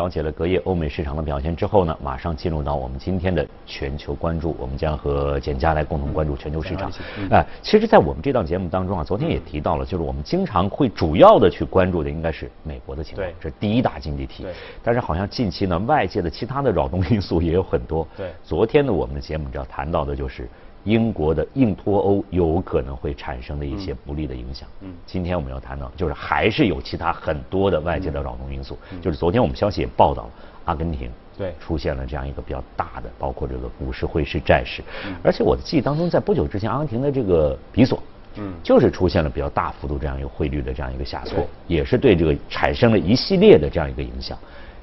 了解了隔夜欧美市场的表现之后呢，马上进入到我们今天的全球关注，我们将和简佳来共同关注全球市场。哎，其实，在我们这档节目当中啊，昨天也提到了，就是我们经常会主要的去关注的应该是美国的情况，这是第一大经济体。但是好像近期呢，外界的其他的扰动因素也有很多。对。昨天呢，我们的节目主要谈到的就是。英国的硬脱欧有可能会产生的一些不利的影响。嗯，今天我们要谈到，就是还是有其他很多的外界的扰动因素。就是昨天我们消息也报道了，阿根廷对出现了这样一个比较大的，包括这个股市、汇市、债市。而且我的记忆当中，在不久之前，阿根廷的这个比索，嗯，就是出现了比较大幅度这样一个汇率的这样一个下挫，也是对这个产生了一系列的这样一个影响。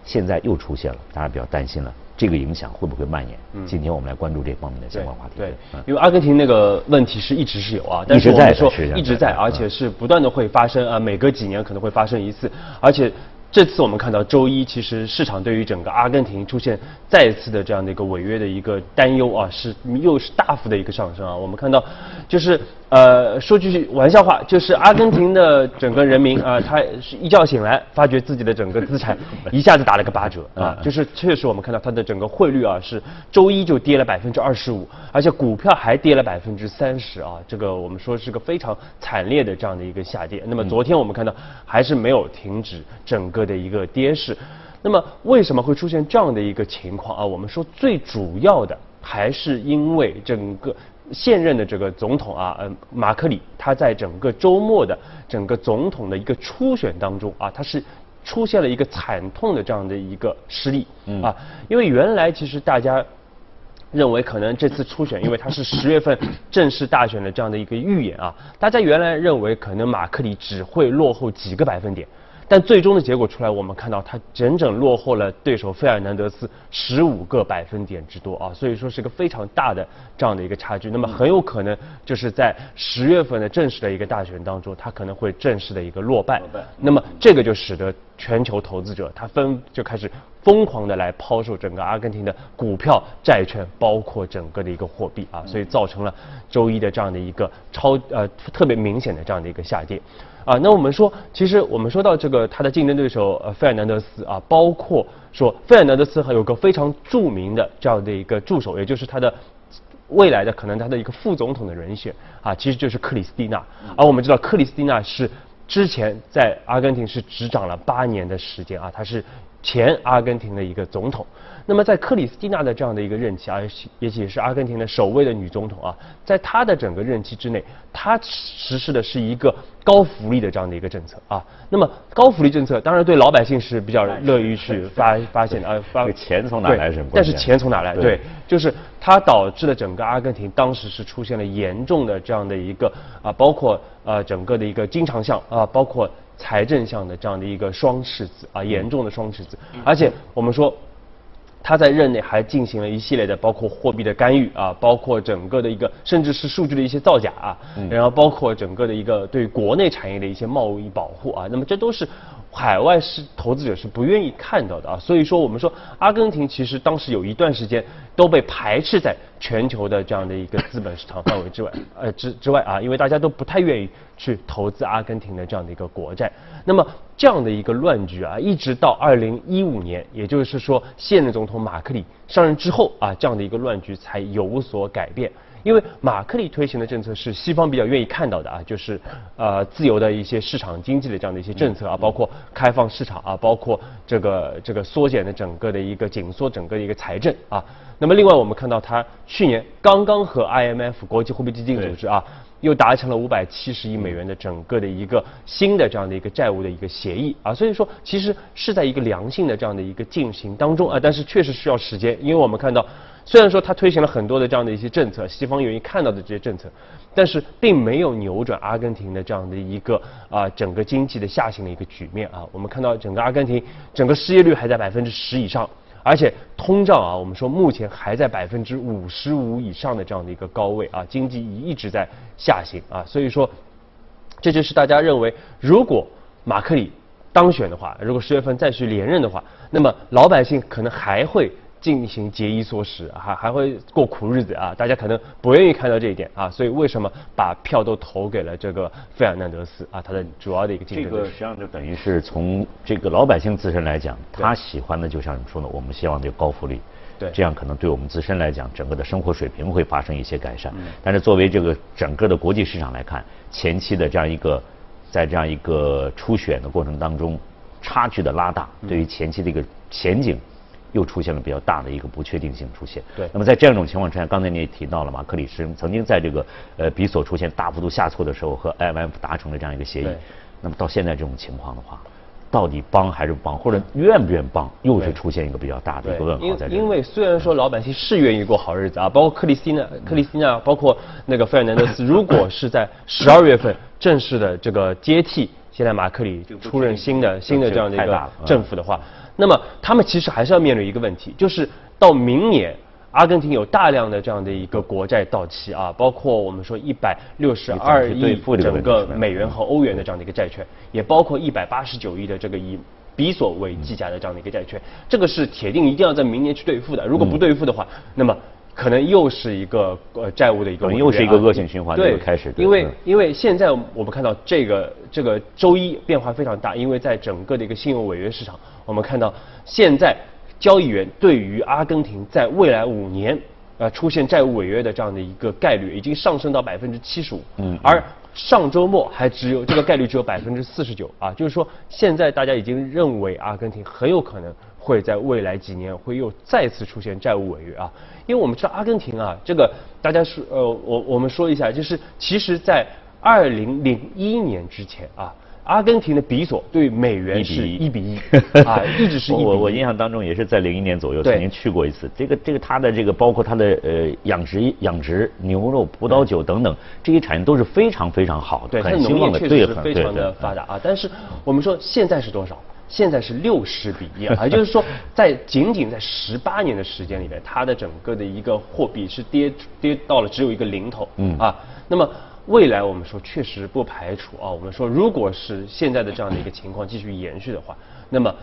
现在又出现了，大家比较担心了。这个影响会不会蔓延？今天我们来关注这方面的相关话题。对，因为阿根廷那个问题是一直是有啊，但是我们说一直在，而且是不断的会发生啊，每隔几年可能会发生一次，而且。这次我们看到周一，其实市场对于整个阿根廷出现再次的这样的一个违约的一个担忧啊，是又是大幅的一个上升啊。我们看到，就是呃说句玩笑话，就是阿根廷的整个人民啊，他是一觉醒来，发觉自己的整个资产 一下子打了个八折啊，就是确实我们看到它的整个汇率啊是周一就跌了百分之二十五，而且股票还跌了百分之三十啊，这个我们说是个非常惨烈的这样的一个下跌。那么昨天我们看到还是没有停止整。个的一个跌势，那么为什么会出现这样的一个情况啊？我们说最主要的还是因为整个现任的这个总统啊，嗯，马克里他在整个周末的整个总统的一个初选当中啊，他是出现了一个惨痛的这样的一个失利啊，因为原来其实大家认为可能这次初选，因为它是十月份正式大选的这样的一个预演啊，大家原来认为可能马克里只会落后几个百分点。但最终的结果出来，我们看到他整整落后了对手费尔南德斯十五个百分点之多啊，所以说是个非常大的这样的一个差距。那么很有可能就是在十月份的正式的一个大选当中，他可能会正式的一个落败。那么这个就使得全球投资者他分就开始疯狂的来抛售整个阿根廷的股票、债券，包括整个的一个货币啊，所以造成了周一的这样的一个超呃特别明显的这样的一个下跌。啊，那我们说，其实我们说到这个他的竞争对手呃费尔南德斯啊，包括说费尔南德斯还有个非常著名的这样的一个助手，也就是他的未来的可能他的一个副总统的人选啊，其实就是克里斯蒂娜。而我们知道克里斯蒂娜是之前在阿根廷是执掌了八年的时间啊，他是前阿根廷的一个总统。那么在克里斯蒂娜的这样的一个任期啊，也也是阿根廷的首位的女总统啊，在她的整个任期之内，她实施的是一个高福利的这样的一个政策啊。那么高福利政策当然对老百姓是比较乐于去发发现的啊，发钱从哪来是？但是钱从哪来？对，就是它导致了整个阿根廷当时是出现了严重的这样的一个啊，包括啊整个的一个经常项啊，包括财政上的这样的一个双赤字啊，严重的双赤字，而且我们说。他在任内还进行了一系列的，包括货币的干预啊，包括整个的一个，甚至是数据的一些造假啊，然后包括整个的一个对国内产业的一些贸易保护啊，那么这都是海外是投资者是不愿意看到的啊。所以说，我们说阿根廷其实当时有一段时间都被排斥在全球的这样的一个资本市场范围之外，呃之之外啊，因为大家都不太愿意去投资阿根廷的这样的一个国债。那么这样的一个乱局啊，一直到二零一五年，也就是说现任总统马克里上任之后啊，这样的一个乱局才有所改变。因为马克里推行的政策是西方比较愿意看到的啊，就是呃自由的一些市场经济的这样的一些政策啊，包括开放市场啊，包括这个这个缩减的整个的一个紧缩整个的一个财政啊。那么另外我们看到它去年刚刚和 IMF 国际货币基金组织啊。又达成了五百七十亿美元的整个的一个新的这样的一个债务的一个协议啊，所以说其实是在一个良性的这样的一个进行当中啊，但是确实需要时间，因为我们看到虽然说它推行了很多的这样的一些政策，西方愿意看到的这些政策，但是并没有扭转阿根廷的这样的一个啊整个经济的下行的一个局面啊，我们看到整个阿根廷整个失业率还在百分之十以上。而且通胀啊，我们说目前还在百分之五十五以上的这样的一个高位啊，经济一直在下行啊，所以说这就是大家认为，如果马克里当选的话，如果十月份再去连任的话，那么老百姓可能还会。进行节衣缩食，还还会过苦日子啊！大家可能不愿意看到这一点啊，所以为什么把票都投给了这个费尔南德斯啊？他的主要的一个竞争这个实际上就等于是从这个老百姓自身来讲，他喜欢的就像你说的，我们希望这个高福利，对，这样可能对我们自身来讲，整个的生活水平会发生一些改善。但是作为这个整个的国际市场来看，前期的这样一个在这样一个初选的过程当中。差距的拉大，对于前期的一个前景，又出现了比较大的一个不确定性出现。对。那么在这样一种情况之下，刚才你也提到了马克里斯曾经在这个呃比索出现大幅度下挫的时候，和 IMF 达成了这样一个协议。那么到现在这种情况的话，到底帮还是不帮，或者愿不愿帮，又是出现一个比较大的一个问号在这。因为虽然说老百姓是愿意过好日子啊，包括克里斯娜、克里斯娜，包括那个费尔南德斯，如果是在十二月份正式的这个接替。现在马克里出任新的新的这样的一个政府的话，那么他们其实还是要面临一个问题，就是到明年，阿根廷有大量的这样的一个国债到期啊，包括我们说一百六十二亿整个美元和欧元的这样的一个债券，也包括一百八十九亿的这个以比索为计价的这样的一个债券，这个是铁定一定要在明年去兑付的，如果不兑付的话，那么。可能又是一个呃债务的一个，又是一个恶性循环的一个开始。因为因为现在我们看到这个这个周一变化非常大，因为在整个的一个信用违约市场，我们看到现在交易员对于阿根廷在未来五年呃出现债务违约的这样的一个概率已经上升到百分之七十五。嗯。而上周末还只有这个概率只有百分之四十九啊，就是说现在大家已经认为阿根廷很有可能。会在未来几年会又再次出现债务违约啊，因为我们知道阿根廷啊，这个大家说呃，我我们说一下，就是其实在二零零一年之前啊，阿根廷的比索对美元是一比一 啊，一直是一比一。我我印象当中也是在零一年左右曾经去过一次，这个这个它的这个包括它的呃养殖养殖牛肉、葡萄酒等等这些产业都是非常非常好的，对，农业确实是非常的发达啊。但是我们说现在是多少？现在是六十比一啊，也就是说，在仅仅在十八年的时间里面，它的整个的一个货币是跌跌到了只有一个零头，嗯啊，那么未来我们说确实不排除啊，我们说如果是现在的这样的一个情况继续延续的话。那么，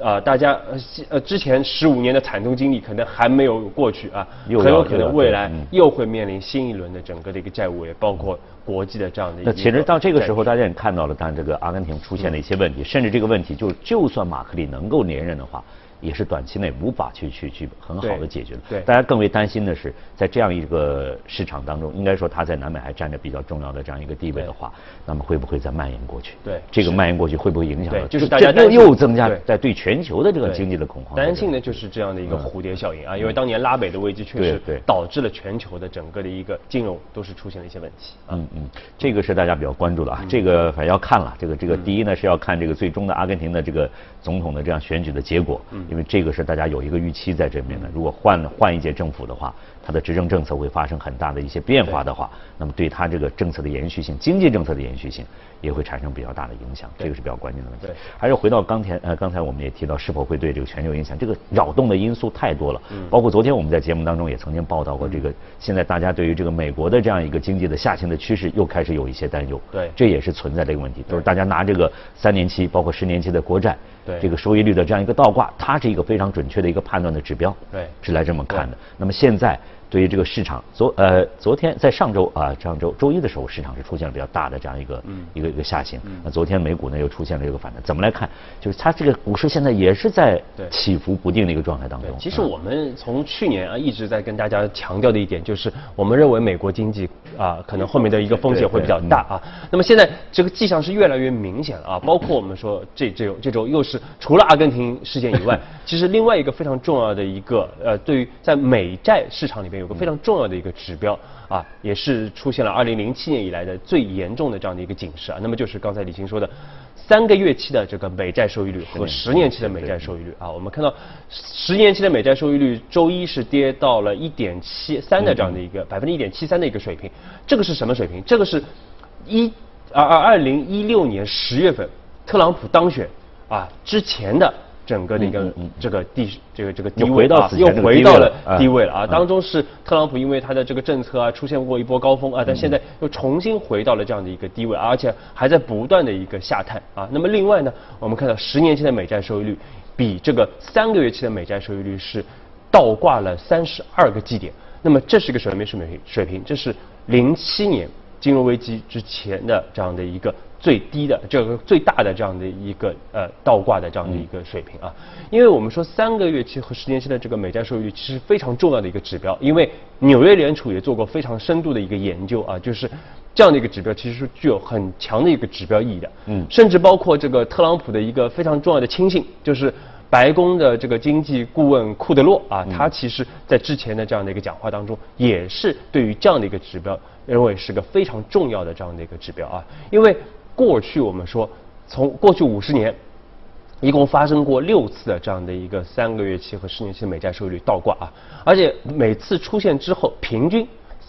呃，大家呃呃之前十五年的惨痛经历可能还没有过去啊，很有可能未来又会面临新一轮的整个的一个债务，也包括国际的这样的。那其实到这个时候，大家也看到了，当这个阿根廷出现了一些问题，甚至这个问题就就算马克里能够连任的话。也是短期内无法去去去很好的解决的。对，大家更为担心的是，在这样一个市场当中，应该说它在南美还占着比较重要的这样一个地位的话，那么会不会再蔓延过去？对，这个蔓延过去会不会影响到？就是大家又又增加在对全球的这个经济的恐慌。担心的就是这样的一个蝴蝶效应啊，因为当年拉美的危机确实导致了全球的整个的一个金融都是出现了一些问题。嗯嗯，这个是大家比较关注的啊，这个反正要看了，这个这个第一呢是要看这个最终的阿根廷的这个总统的这样选举的结果，因为这个是大家。有一个预期在这边的，如果换换一届政府的话，它的执政政策会发生很大的一些变化的话，那么对它这个政策的延续性、经济政策的延续性也会产生比较大的影响，这个是比较关键的问题。还是回到刚才呃，刚才我们也提到，是否会对这个全球影响？这个扰动的因素太多了，包括昨天我们在节目当中也曾经报道过，这个现在大家对于这个美国的这样一个经济的下行的趋势又开始有一些担忧。对，这也是存在这个问题，就是大家拿这个三年期、包括十年期的国债。这个收益率的这样一个倒挂，它是一个非常准确的一个判断的指标，对，是来这么看的。那么现在。对于这个市场，昨呃昨天在上周啊上周周一的时候，市场是出现了比较大的这样一个一个一个下行。那昨天美股呢又出现了一个反弹，怎么来看？就是它这个股市现在也是在起伏不定的一个状态当中。其实我们从去年啊一直在跟大家强调的一点就是，我们认为美国经济啊可能后面的一个风险会比较大啊。那么现在这个迹象是越来越明显了啊，包括我们说这这这周又是除了阿根廷事件以外，其实另外一个非常重要的一个呃对于在美债市场里边。有个非常重要的一个指标啊，也是出现了二零零七年以来的最严重的这样的一个警示啊。那么就是刚才李青说的，三个月期的这个美债收益率和十年期的美债收益率啊。我们看到十年期的美债收益率周一是跌到了一点七三的这样的一个百分之一点七三的一个水平。这个是什么水平？这个是一二二二零一六年十月份特朗普当选啊之前的。整个的一个这个地这个这个低位啊，又回到了低位了啊。当中是特朗普因为他的这个政策啊出现过一波高峰啊，但现在又重新回到了这样的一个低位，而且还在不断的一个下探啊。那么另外呢，我们看到十年期的美债收益率比这个三个月期的美债收益率是倒挂了三十二个基点。那么这是一个什么水平？水平，这是零七年金融危机之前的这样的一个。最低的这个最大的这样的一个呃倒挂的这样的一个水平啊，因为我们说三个月期和十年期的这个美债收益率其实非常重要的一个指标，因为纽约联储也做过非常深度的一个研究啊，就是这样的一个指标其实是具有很强的一个指标意义的，嗯，甚至包括这个特朗普的一个非常重要的亲信，就是白宫的这个经济顾问库德洛啊，他其实在之前的这样的一个讲话当中，也是对于这样的一个指标认为是个非常重要的这样的一个指标啊，因为。过去我们说，从过去五十年，一共发生过六次的这样的一个三个月期和十年期美债收益率倒挂啊，而且每次出现之后，平均。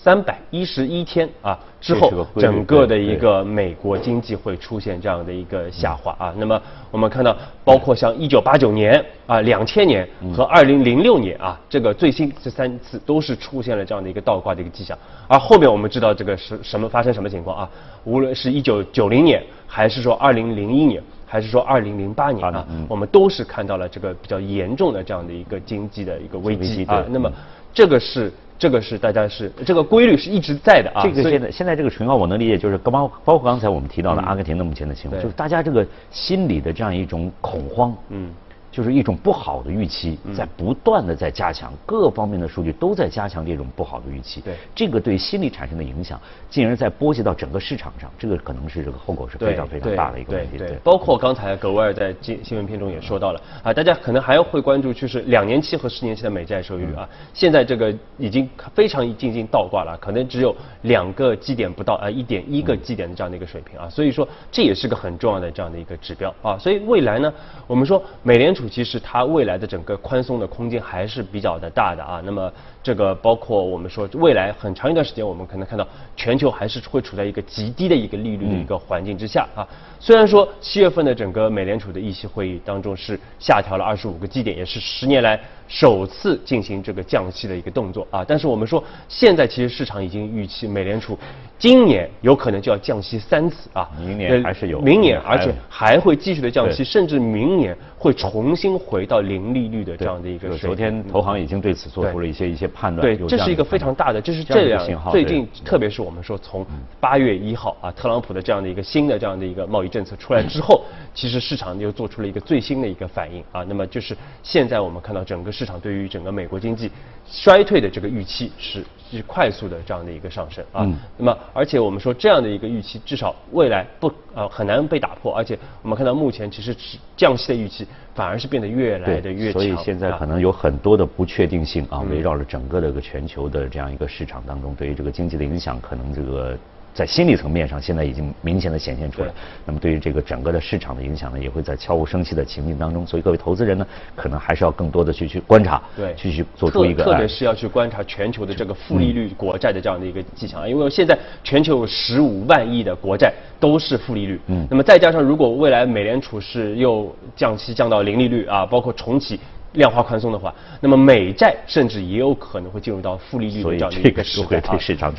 三百一十一天啊之后，整个的一个美国经济会出现这样的一个下滑啊。那么我们看到，包括像一九八九年啊、两千年和二零零六年啊，这个最新这三次都是出现了这样的一个倒挂的一个迹象。而后面我们知道这个是什么发生什么情况啊？无论是一九九零年，还是说二零零一年，还是说二零零八年啊，我们都是看到了这个比较严重的这样的一个经济的一个危机啊。那么这个是。这个是大家是这个规律是一直在的啊。这个现在现在这个情况我能理解，就是包包括刚才我们提到的阿根廷的目前的情况，就是大家这个心理的这样一种恐慌。嗯。就是一种不好的预期，在不断的在加强，各方面的数据都在加强这种不好的预期。对，这个对心理产生的影响，进而在波及到整个市场上，这个可能是这个后果是非常非常大的一个问题。对，包括刚才格威尔在新新闻片中也说到了啊，大家可能还会关注就是两年期和十年期的美债收益率啊，现在这个已经非常接近倒挂了，可能只有两个基点不到啊，一点一个基点的这样的一个水平啊，所以说这也是个很重要的这样的一个指标啊，所以未来呢，我们说美联其实它未来的整个宽松的空间还是比较的大的啊。那么这个包括我们说未来很长一段时间，我们可能看到全球还是会处在一个极低的一个利率的一个环境之下啊。虽然说七月份的整个美联储的议息会议当中是下调了二十五个基点，也是十年来首次进行这个降息的一个动作啊。但是我们说现在其实市场已经预期美联储今年有可能就要降息三次啊。明年还是有。明年而且还会继续的降息，甚至明年会重新回到零利率的这样的一个。昨天投行已经对此做出了一些一些判断。对，这是一个非常大的，这是这样最近特别是我们说从八月一号啊，特朗普的这样的一个新的这样的一个贸易。政策出来之后，其实市场又做出了一个最新的一个反应啊。那么就是现在我们看到整个市场对于整个美国经济衰退的这个预期是是快速的这样的一个上升啊。那么而且我们说这样的一个预期至少未来不呃很难被打破，而且我们看到目前其实降息的预期反而是变得越来的越强。所以现在可能有很多的不确定性啊，围绕着整个的一个全球的这样一个市场当中，对于这个经济的影响，可能这个。在心理层面上，现在已经明显的显现出来。那么对于这个整个的市场的影响呢，也会在悄无声息的情境当中。所以各位投资人呢，可能还是要更多的去去观察，对，去去做出一个。特别是要去观察全球的这个负利率国债的这样的一个迹象，因为现在全球有十五万亿的国债都是负利率。嗯。那么再加上如果未来美联储是又降息降到零利率啊，包括重启。量化宽松的话，那么美债甚至也有可能会进入到负利率的这样的一个时代啊。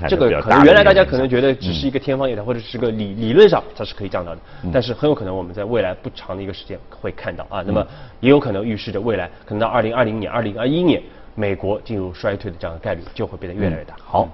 这个可能原来大家可能觉得只是一个天方夜谭，或者是个理理论上它是可以降到的，但是很有可能我们在未来不长的一个时间会看到啊。那么也有可能预示着未来可能到二零二零年、二零二一年，美国进入衰退的这样的概率就会变得越来越大。好。